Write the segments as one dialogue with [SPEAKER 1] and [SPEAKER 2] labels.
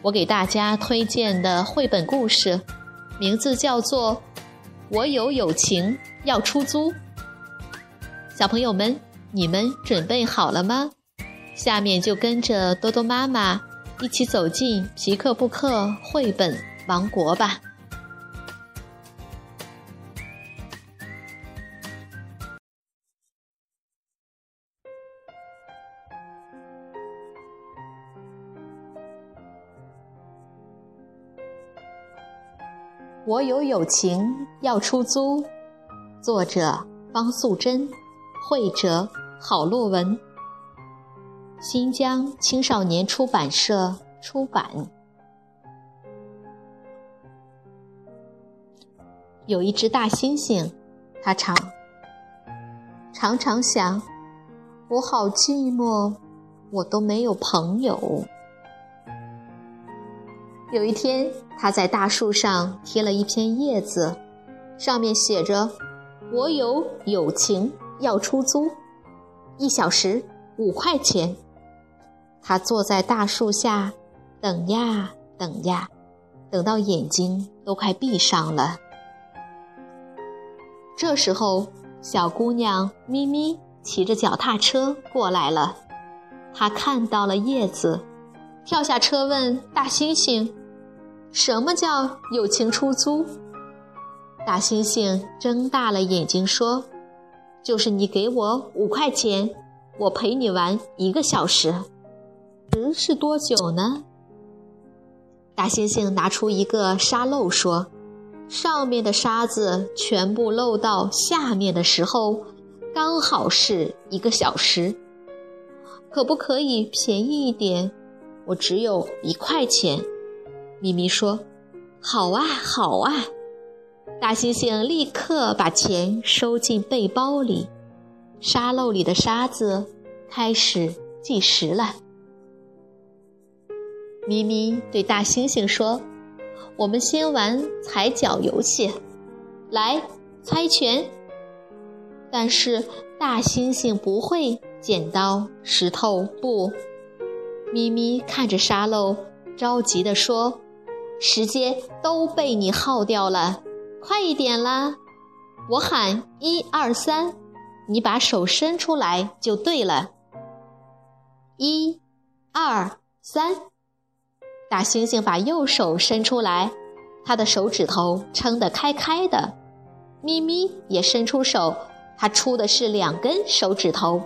[SPEAKER 1] 我给大家推荐的绘本故事，名字叫做《我有友情要出租》。小朋友们，你们准备好了吗？下面就跟着多多妈妈一起走进皮克布克绘本王国吧。我有友情要出租，作者方素珍，绘者郝洛文，新疆青少年出版社出版。有一只大猩猩，它常常常想：我好寂寞，我都没有朋友。有一天，他在大树上贴了一片叶子，上面写着：“我有友情要出租，一小时五块钱。”他坐在大树下，等呀等呀，等到眼睛都快闭上了。这时候，小姑娘咪咪骑着脚踏车过来了，她看到了叶子，跳下车问大猩猩。什么叫友情出租？大猩猩睁大了眼睛说：“就是你给我五块钱，我陪你玩一个小时。时是多久呢？”大猩猩拿出一个沙漏说：“上面的沙子全部漏到下面的时候，刚好是一个小时。可不可以便宜一点？我只有一块钱。”咪咪说：“好啊，好啊！”大猩猩立刻把钱收进背包里，沙漏里的沙子开始计时了。咪咪对大猩猩说：“我们先玩踩脚游戏，来猜拳。”但是大猩猩不会剪刀石头布。咪咪看着沙漏，着急地说。时间都被你耗掉了，快一点啦！我喊一二三，你把手伸出来就对了。一、二、三，大猩猩把右手伸出来，他的手指头撑得开开的。咪咪也伸出手，他出的是两根手指头。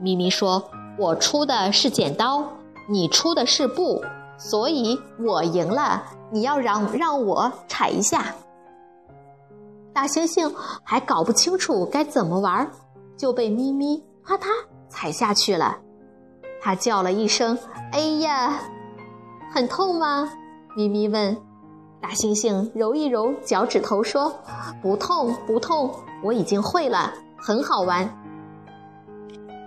[SPEAKER 1] 咪咪说：“我出的是剪刀，你出的是布。”所以我赢了，你要让让我踩一下。大猩猩还搞不清楚该怎么玩，就被咪咪啪嗒踩下去了。他叫了一声：“哎呀，很痛吗？”咪咪问。大猩猩揉一揉脚趾头说：“不痛，不痛，我已经会了，很好玩。”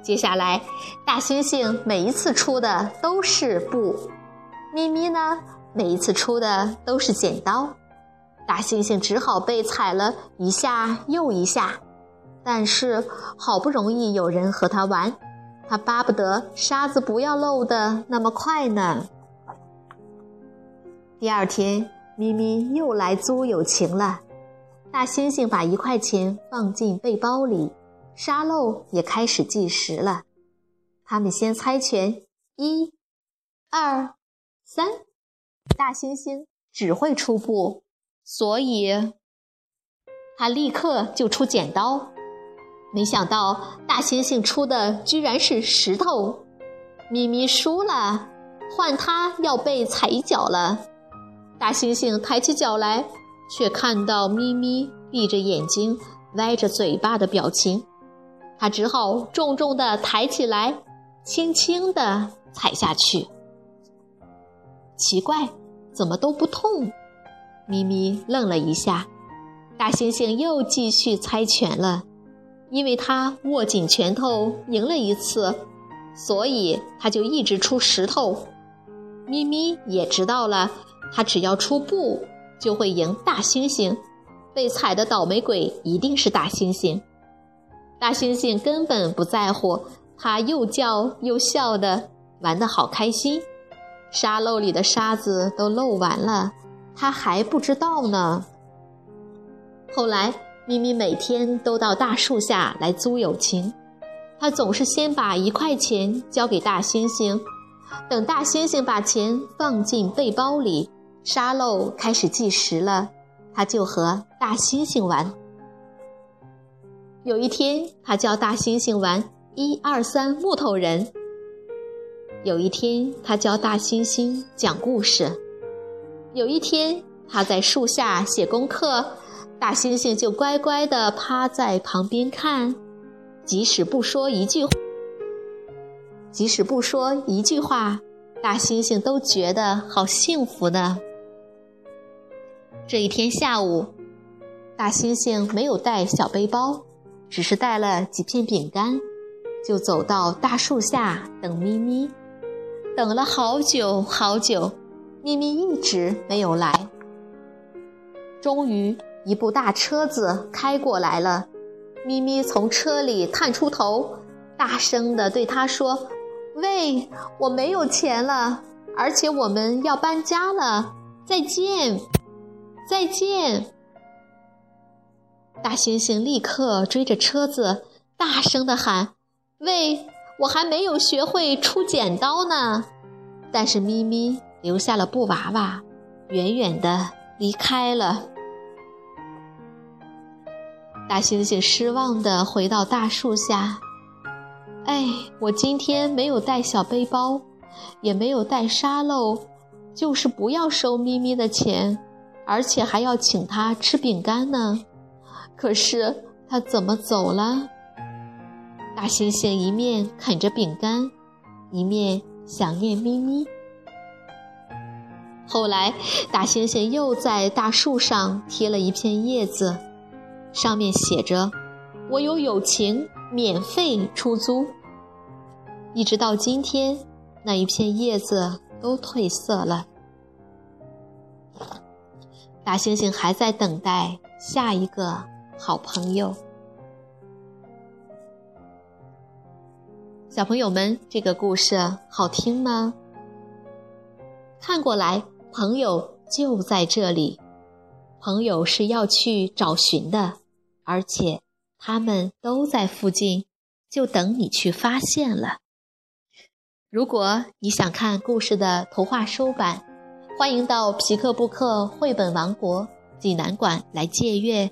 [SPEAKER 1] 接下来，大猩猩每一次出的都是布。咪咪呢？每一次出的都是剪刀，大猩猩只好被踩了一下又一下。但是好不容易有人和他玩，他巴不得沙子不要漏的那么快呢。第二天，咪咪又来租友情了。大猩猩把一块钱放进背包里，沙漏也开始计时了。他们先猜拳，一、二。三，大猩猩只会出布，所以他立刻就出剪刀。没想到大猩猩出的居然是石头，咪咪输了，换他要被踩一脚了。大猩猩抬起脚来，却看到咪咪闭着眼睛、歪着嘴巴的表情，他只好重重的抬起来，轻轻的踩下去。奇怪，怎么都不痛？咪咪愣了一下，大猩猩又继续猜拳了，因为他握紧拳头赢了一次，所以他就一直出石头。咪咪也知道了，他只要出布就会赢大猩猩，被踩的倒霉鬼一定是大猩猩。大猩猩根本不在乎，它又叫又笑的，玩得好开心。沙漏里的沙子都漏完了，它还不知道呢。后来，咪咪每天都到大树下来租友情，它总是先把一块钱交给大猩猩。等大猩猩把钱放进背包里，沙漏开始计时了，它就和大猩猩玩。有一天，他教大猩猩玩一二三木头人；有一天，他教大猩猩讲故事；有一天，他在树下写功课，大猩猩就乖乖地趴在旁边看，即使不说一句。即使不说一句话，大猩猩都觉得好幸福呢。这一天下午，大猩猩没有带小背包，只是带了几片饼干，就走到大树下等咪咪。等了好久好久，咪咪一直没有来。终于，一部大车子开过来了，咪咪从车里探出头，大声地对他说。喂，我没有钱了，而且我们要搬家了。再见，再见！大猩猩立刻追着车子，大声地喊：“喂，我还没有学会出剪刀呢！”但是咪咪留下了布娃娃，远远地离开了。大猩猩失望地回到大树下。哎，我今天没有带小背包，也没有带沙漏，就是不要收咪咪的钱，而且还要请他吃饼干呢。可是他怎么走了？大猩猩一面啃着饼干，一面想念咪咪。后来，大猩猩又在大树上贴了一片叶子，上面写着：“我有友情。”免费出租，一直到今天，那一片叶子都褪色了。大猩猩还在等待下一个好朋友。小朋友们，这个故事好听吗？看过来，朋友就在这里，朋友是要去找寻的，而且。他们都在附近，就等你去发现了。如果你想看故事的图画书版，欢迎到皮克布克绘本王国济南馆来借阅，